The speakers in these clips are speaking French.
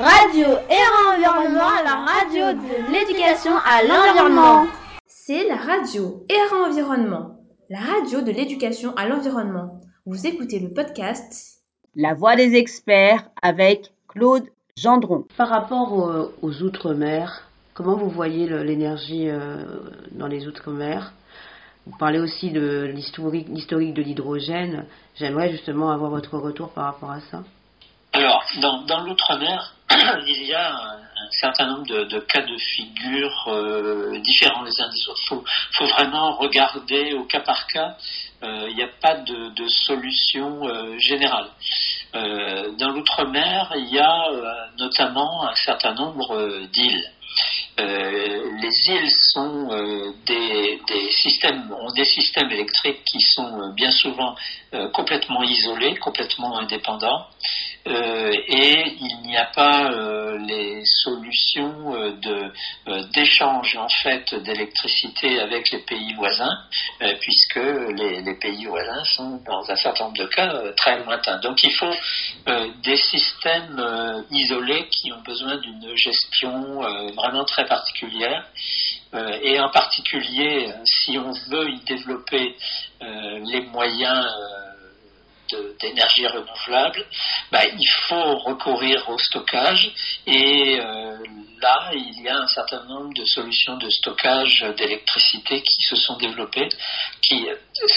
Radio et Environnement, la radio de l'éducation à l'environnement. C'est la radio et Environnement, la radio de l'éducation à l'environnement. Vous écoutez le podcast La voix des experts avec Claude Gendron. Par rapport aux, Outre-mer, comment vous voyez l'énergie euh, dans les Outre-mer? Vous parlez aussi de l'historique de l'hydrogène. J'aimerais justement avoir votre retour par rapport à ça. Alors, dans, l'outre-mer, il y a un, certain nombre de, cas de figure euh, différents les uns des autres. Il faut, vraiment regarder au cas par cas. Euh, il n'y a pas de, solution euh, générale. dans l'outre-mer, il y a notamment un certain nombre d'îles. Les îles sont des, systèmes, ont des systèmes électriques qui sont bien souvent complètement isolés, complètement indépendants. Euh, et il n'y a pas euh, les solutions euh, de d'échange en fait d'électricité avec les pays voisins, puisque les, pays voisins sont dans un certain nombre de cas très lointains. Donc il faut des systèmes isolés qui ont besoin d'une gestion vraiment très particulière. et en particulier, si on veut y développer les moyens d'énergie renouvelable, bah, il faut recourir au stockage et euh, là, il y a un certain nombre de solutions de stockage d'électricité qui se sont développées, qui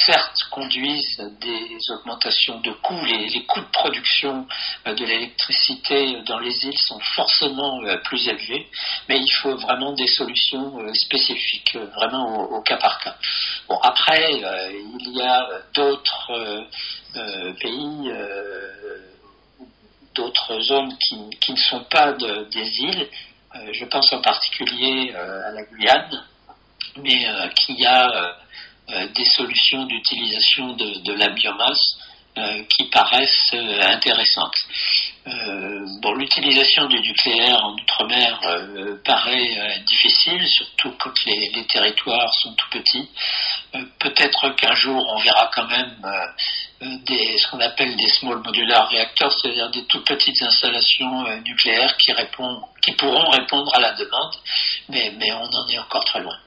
certes conduisent des augmentations de coûts. Les, coûts de production euh, de l'électricité dans les îles sont forcément euh, plus élevés, mais il faut vraiment des solutions spécifiques, vraiment au, cas par cas. Bon, après, il y a d'autres euh, pays, euh, d'autres zones qui, ne sont pas des îles. Euh, je pense en particulier à la Guyane, mais qui a des solutions d'utilisation de, la biomasse euh, qui paraissent euh, intéressantes. Euh, bon, l'utilisation du nucléaire en outre-mer paraît difficile, surtout quand les, territoires sont tout petits. Peut-être qu'un jour on verra quand même des, ce qu'on appelle des small modular reactors, c'est-à-dire des toutes petites installations nucléaires qui, qui pourront répondre à la demande, mais, on en est encore très loin.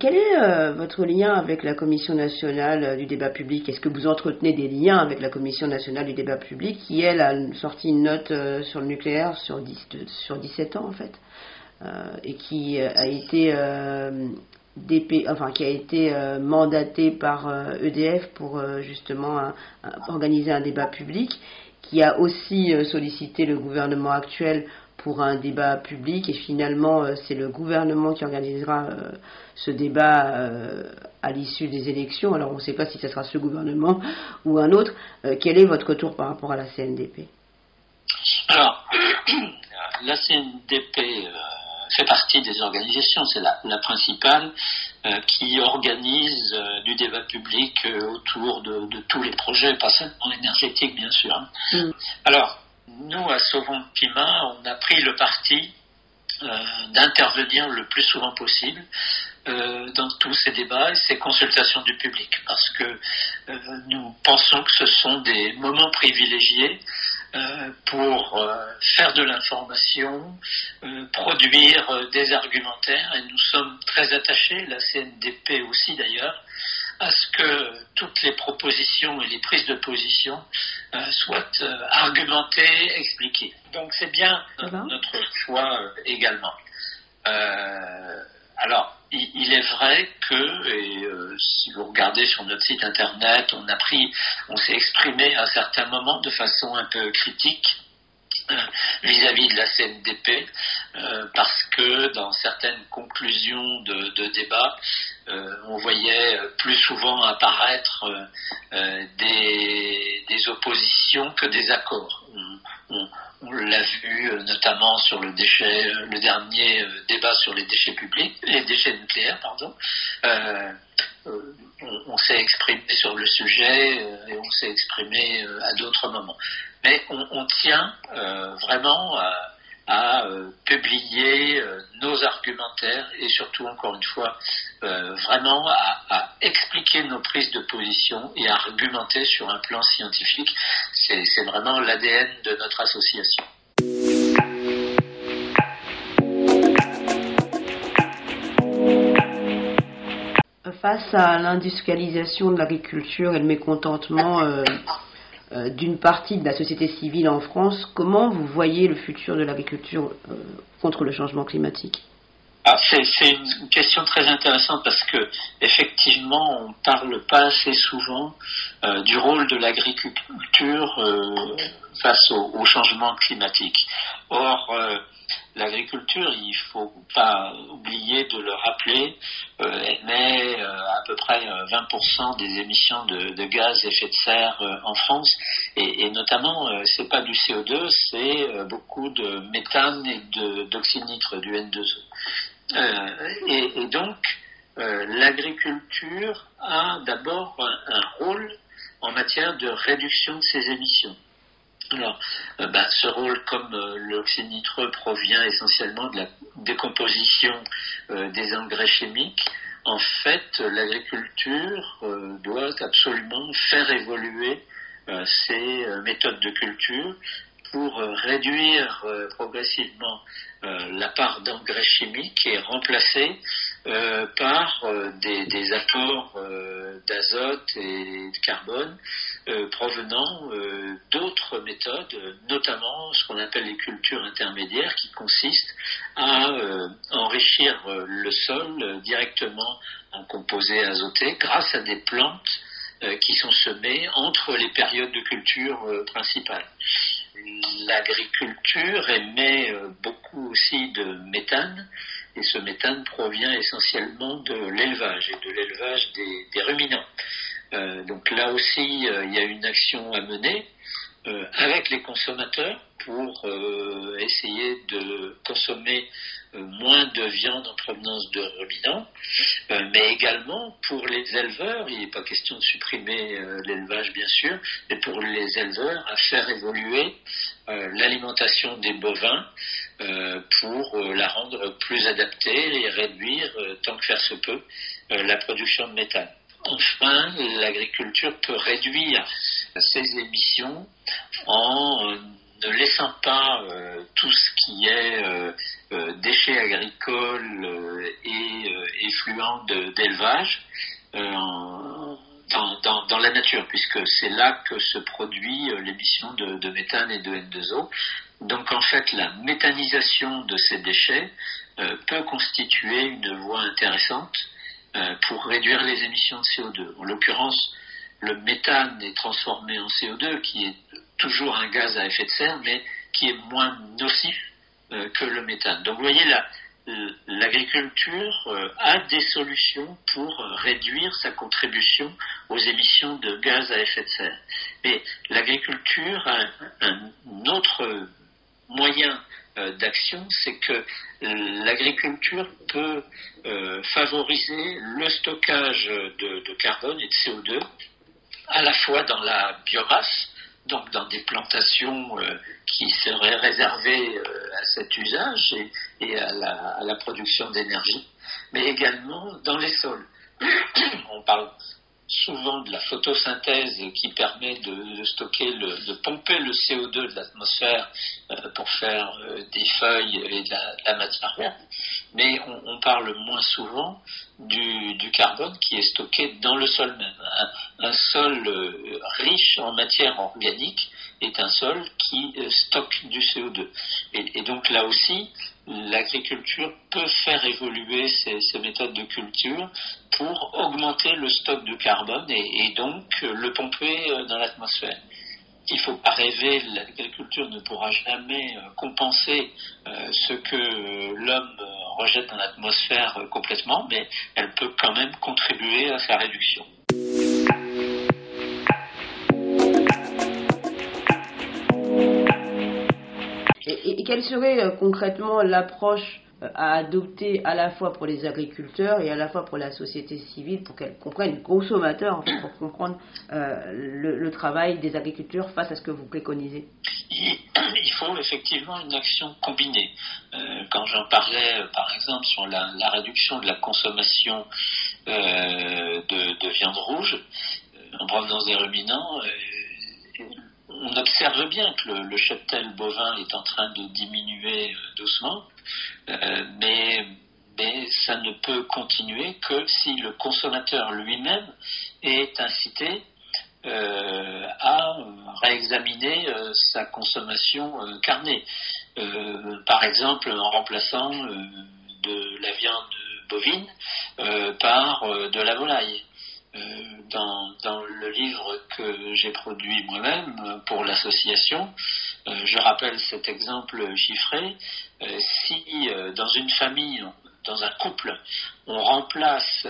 Quel est euh, votre lien avec la Commission nationale euh, du débat public? Est-ce que vous entretenez des liens avec la Commission nationale du débat public qui, elle, a sorti une note euh, sur le nucléaire sur, 10, sur 17 ans, en fait, et qui a été, DP, enfin, qui a été mandatée par EDF e pour justement organiser un débat public, qui a aussi sollicité le gouvernement actuel pour un débat public et finalement euh, c'est le gouvernement qui organisera euh, ce débat euh, à l'issue des élections. Alors on ne sait pas si ce sera ce gouvernement ou un autre. quel est votre retour par rapport à la CNDP Alors, la CNDP fait partie des organisations, c'est la, principale, qui organise du débat public autour de, tous les projets, pas seulement énergétiques bien sûr. Hein. Mm. Alors, nous, à Sauvons climat, on a pris le parti euh, d'intervenir le plus souvent possible euh, dans tous ces débats et ces consultations du public, parce que euh, nous pensons que ce sont des moments privilégiés pour faire de l'information, produire des argumentaires, et nous sommes très attachés, la CNDP aussi d'ailleurs, à ce que toutes les propositions et les prises de position euh, soient euh, argumentées, expliquées. Donc c'est bien notre choix euh, également. Alors, il, est vrai que, et si vous regardez sur notre site internet, on a pris, on s'est exprimé à un certain moment de façon un peu critique vis-à-vis de la CNDP, euh, parce que dans certaines conclusions de, de débat, euh, on voyait plus souvent apparaître euh, des, oppositions que des accords. On, l'a vu notamment sur le le dernier débat sur les déchets publics, les déchets nucléaires, pardon. on, s'est exprimé sur le sujet et on s'est exprimé à d'autres moments mais on, tient euh, vraiment à, euh, publier euh, nos argumentaires et surtout, encore une fois, vraiment à, expliquer nos prises de position et à argumenter sur un plan scientifique. C'est vraiment l'ADN de notre association. Face à l'industrialisation de l'agriculture et le mécontentement euh, euh, d'une partie de la société civile en France, comment vous voyez le futur de l'agriculture euh, contre le changement climatique? Ah, c'est une question très intéressante parce que effectivement, on parle pas assez souvent euh, du rôle de l'agriculture euh, face au, changement climatique. Or, euh, l'agriculture, il faut pas oublier de le rappeler, émet à peu près 20% des émissions de, gaz à effet de serre en France, et, notamment, c'est pas du CO2, c'est beaucoup de méthane et d'oxyde nitre, du N2O. Euh, et, donc, euh, l'agriculture a d'abord un, rôle en matière de réduction de ses émissions. Alors, euh, bah, ce rôle, comme euh, l'oxyde nitreux provient essentiellement de la décomposition des engrais chimiques, en fait, l'agriculture doit absolument faire évoluer ses méthodes de culture pour réduire progressivement euh, la part d'engrais chimiques est remplacée euh, par euh, des, des, apports d'azote et de carbone provenant d'autres méthodes, notamment ce qu'on appelle les cultures intermédiaires, qui consistent à enrichir le sol directement en composés azotés grâce à des plantes qui sont semées entre les périodes de culture principales l'agriculture émet euh, beaucoup aussi de méthane, et ce méthane provient essentiellement de l'élevage et de l'élevage des, ruminants. Euh, donc là aussi, euh, il y a une action à mener avec les consommateurs pour essayer de consommer moins de viande en provenance de ruminants, mais également pour les éleveurs, il n'est pas question de supprimer l'élevage bien sûr, mais pour les éleveurs à faire évoluer euh, l'alimentation des bovins euh, pour euh, la rendre plus adaptée et réduire, tant que faire se peut, la production de méthane. Enfin, l'agriculture peut réduire ses émissions en ne laissant pas tout ce qui est déchets agricoles et effluents d'élevage dans, la nature, puisque c'est là que se produit euh, l'émission de, de, méthane et de N2O. Donc en fait, la méthanisation de ces déchets euh, peut constituer une voie intéressante euh, pour réduire les émissions de CO2. En l'occurrence, le méthane est transformé en CO2, qui est toujours un gaz à effet de serre, mais qui est moins nocif euh, que le méthane. Donc vous voyez l'agriculture euh, a des solutions pour réduire sa contribution aux émissions de gaz à effet de serre. Mais l'agriculture a un, autre moyen euh, d'action, c'est que l'agriculture peut favoriser le stockage de, carbone et de CO2 à la fois dans la biomasse, donc dans des plantations euh, qui seraient réservées euh, à cet usage et, à, la, production d'énergie, mais également dans les sols. On parle souvent de la photosynthèse qui permet de, stocker, de pomper le CO2 de l'atmosphère euh, pour faire des feuilles et de la, matière verte, mais on, parle moins souvent du, carbone qui est stocké dans le sol même. Un, sol riche en matière organique est un sol qui euh, stocke du CO2. Et, donc là aussi, l'agriculture peut faire évoluer ces, méthodes de culture pour augmenter le stock de carbone et, donc euh, le pomper euh, dans l'atmosphère. Il ne faut pas rêver, l'agriculture ne pourra jamais compenser ce que l'homme rejette dans l'atmosphère complètement, mais elle peut quand même contribuer à sa réduction. Quelle serait euh, concrètement l'approche à adopter à la fois pour les agriculteurs et à la fois pour la société civile pour qu'elle comprenne, consommateurs, en pour comprendre le, le, travail des agriculteurs face à ce que vous préconisez? Il faut effectivement une action combinée. quand j'en parlais, par exemple, sur la, la, réduction de la consommation de, de, viande rouge en provenance des ruminants, on observe bien que le, cheptel bovin est en train de diminuer euh, doucement, euh, mais, mais ça ne peut continuer que si le consommateur lui-même est incité euh, à réexaminer sa consommation carnée. par exemple, en remplaçant de la viande bovine par de la volaille. Euh, dans, dans, le livre que j'ai produit moi-même euh, pour l'association. Euh, je rappelle cet exemple chiffré. si dans une famille, dans un couple, on remplace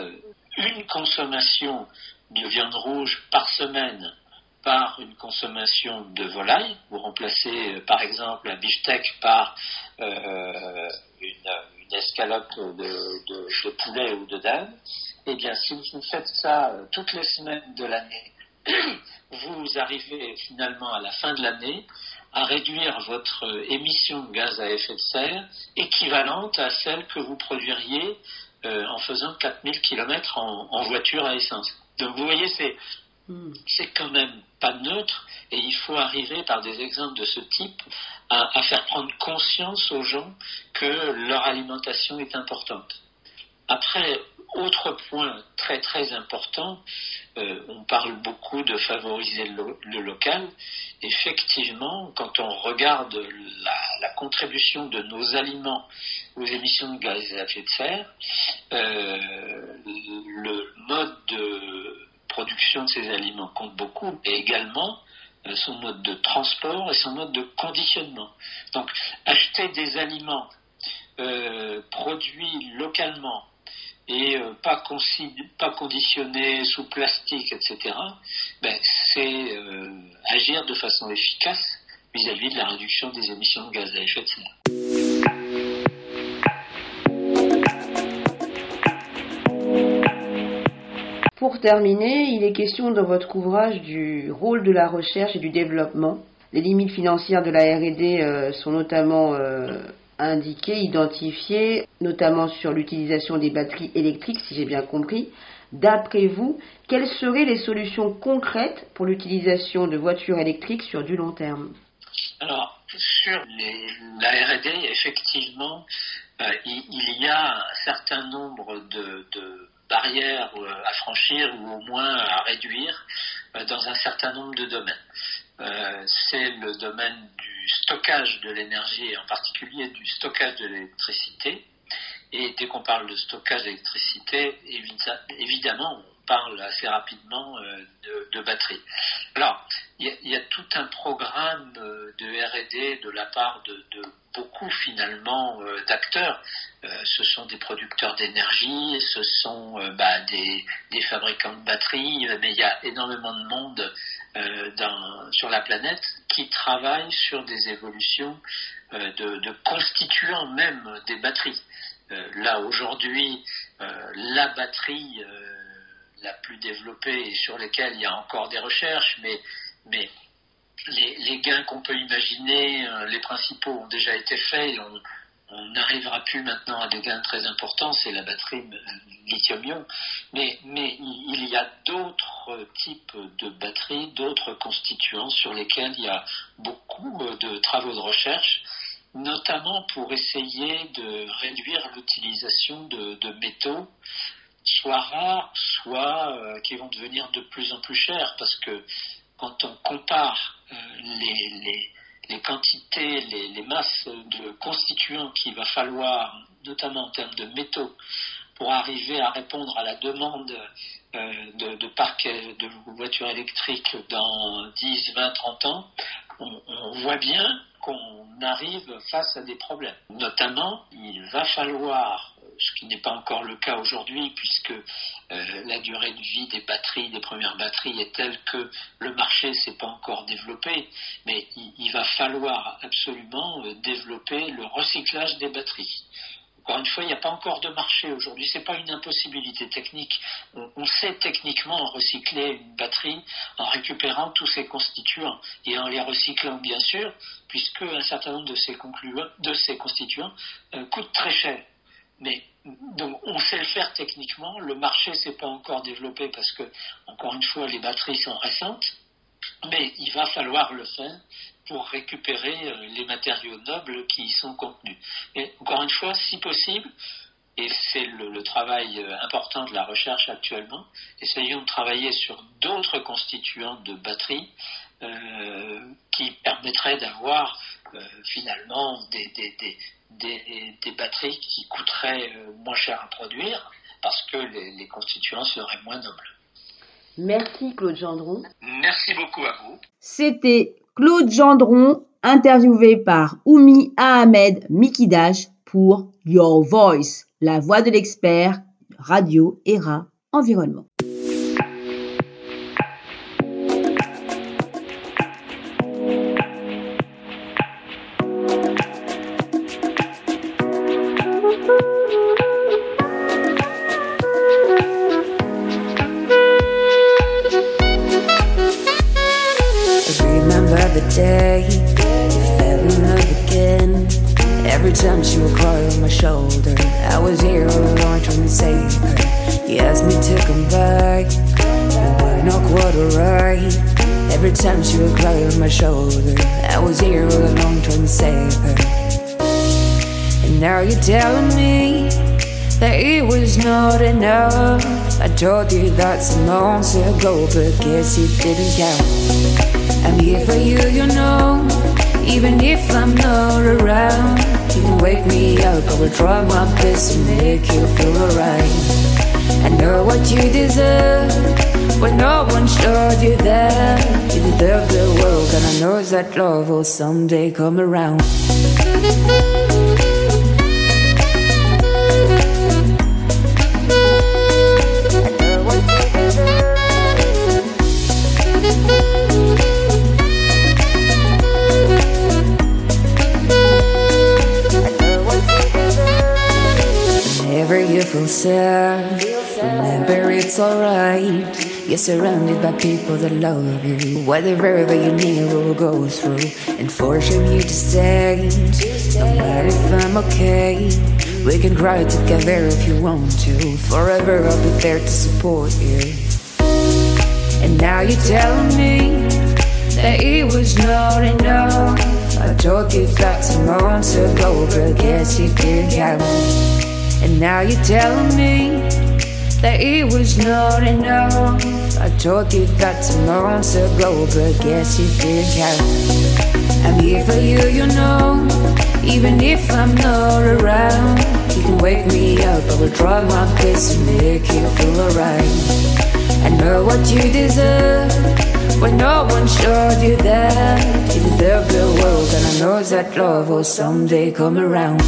une consommation de viande rouge par semaine par une consommation de volaille, vous remplacez par exemple un beefsteak par une, une, escalope de, de, de poulet ou de dinde, eh bien, si vous faites ça euh, toutes les semaines de l'année, vous arrivez finalement à la fin de l'année à réduire votre euh, émission de gaz à effet de serre équivalente à celle que vous produiriez euh, en faisant 4000 km en, voiture à essence. Donc vous voyez, c'est, hmm. c'est quand même pas neutre et il faut arriver par des exemples de ce type à, à faire prendre conscience aux gens que leur alimentation est importante. Après, autre point très très important, euh, on parle beaucoup de favoriser le, local. Effectivement, quand on regarde la, contribution de nos aliments aux émissions de gaz à effet de serre, euh, le mode de production de ces aliments compte beaucoup, et également euh, son mode de transport et son mode de conditionnement. Donc, acheter des aliments produits localement et euh, pas, pas conditionné sous plastique, etc., ben, c'est euh, agir de façon efficace vis-à-vis de la réduction des émissions de gaz à effet de serre. Pour terminer, il est question dans votre ouvrage du rôle de la recherche et du développement. Les limites financières de la RD euh, sont notamment indiqué, identifié, notamment sur l'utilisation des batteries électriques, si j'ai bien compris. D'après vous, quelles seraient les solutions concrètes pour l'utilisation de voitures électriques sur du long terme? Alors, sur la RD, effectivement, euh, il, y a un certain nombre de, barrières euh, à franchir ou au moins à réduire euh, dans un certain nombre de domaines. c'est le domaine du stockage de l'énergie et en particulier du stockage de l'électricité. Et dès qu'on parle de stockage d'électricité, évidemment, on parle assez rapidement euh, de, batterie. Alors, il y, a tout un programme euh, de R&D de la part de, beaucoup finalement euh, d'acteurs. ce sont des producteurs d'énergie, ce sont bah, des, des, fabricants de batteries, mais il y a énormément de monde dans, sur la planète qui travaillent sur des évolutions de, de constituants même des batteries. Euh, là aujourd'hui, euh, la batterie euh, la plus développée et sur laquelle il y a encore des recherches, mais, mais les, gains qu'on peut imaginer, les principaux ont déjà été faits. On, n'arrivera plus maintenant à des gains très importants, c'est la batterie lithium-ion. Mais, il y a d'autres types de batteries, d'autres constituants sur lesquels il y a beaucoup de travaux de recherche notamment pour essayer de réduire l'utilisation de, métaux, soit rares, soit euh, qui vont devenir de plus en plus chers, parce que quand on compare euh, les, quantités, les, masses de constituants qu'il va falloir, notamment en termes de métaux, pour arriver à répondre à la demande euh, de, de parcs de voitures électriques dans 10, 20, 30 ans, on voit bien qu'on arrive face à des problèmes. Notamment, il va falloir, ce qui n'est pas encore le cas aujourd'hui, puisque durée de vie des batteries, des premières batteries est telle que le marché ne s'est pas encore développé, mais il, va falloir absolument euh, développer le recyclage des batteries. encore une fois, il n'y a pas encore de marché aujourd'hui. C'est pas une impossibilité technique. On, sait techniquement recycler une batterie en récupérant tous ses constituants et en les recyclant, bien sûr, puisque un certain nombre de ces, de ces constituants euh, coûtent très cher. Mais donc on sait le faire techniquement. Le marché s'est pas encore développé parce que, encore une fois, les batteries sont récentes. Mais il va falloir le faire pour récupérer euh, les matériaux nobles qui y sont contenus. Et encore une fois, si possible, et c'est le, travail euh, important de la recherche actuellement, essayons de travailler sur d'autres constituants de batteries euh, qui permettraient d'avoir finalement des, des, batteries qui coûteraient moins cher à produire parce que les, les constituants seraient moins nobles. Merci Claude Gendron. Merci beaucoup à vous. C'était Claude Gendron, interviewé par Oumi Ahmed Mikidash pour Your Voice, la voix de l'expert, radio, ERA, environnement. Every time she would cry on my shoulder, I was here all along trying to save her. You asked me to come back, you were not quite alright. Every time she would cry on my shoulder, I was here all along trying to save her. And now you're telling me that it was not enough. I told you that some months ago, but guess it didn't count. I'm here for you, you know. Even if I'm not around, you can wake me up. I will try my best to make you feel alright. I know what you deserve, but no one showed you that. You deserve the world, and I know that love will someday come around. Remember, it's alright. You're surrounded by people that love you. Whatever you need will go through and forcing you to stay. No matter if I'm okay, we can cry together if you want to. Forever I'll be there to support you. And now you're telling me that it was not enough. I told you that some months ago, but guess you didn't count. And now you're telling me that it was not enough. I told you that some months ago, but guess you didn't count. I'm here for you, you know. Even if I'm not around, you can wake me up. I will try my best to make you feel alright. I know what you deserve. When no one showed you that You deserve the world And I know that love will someday come around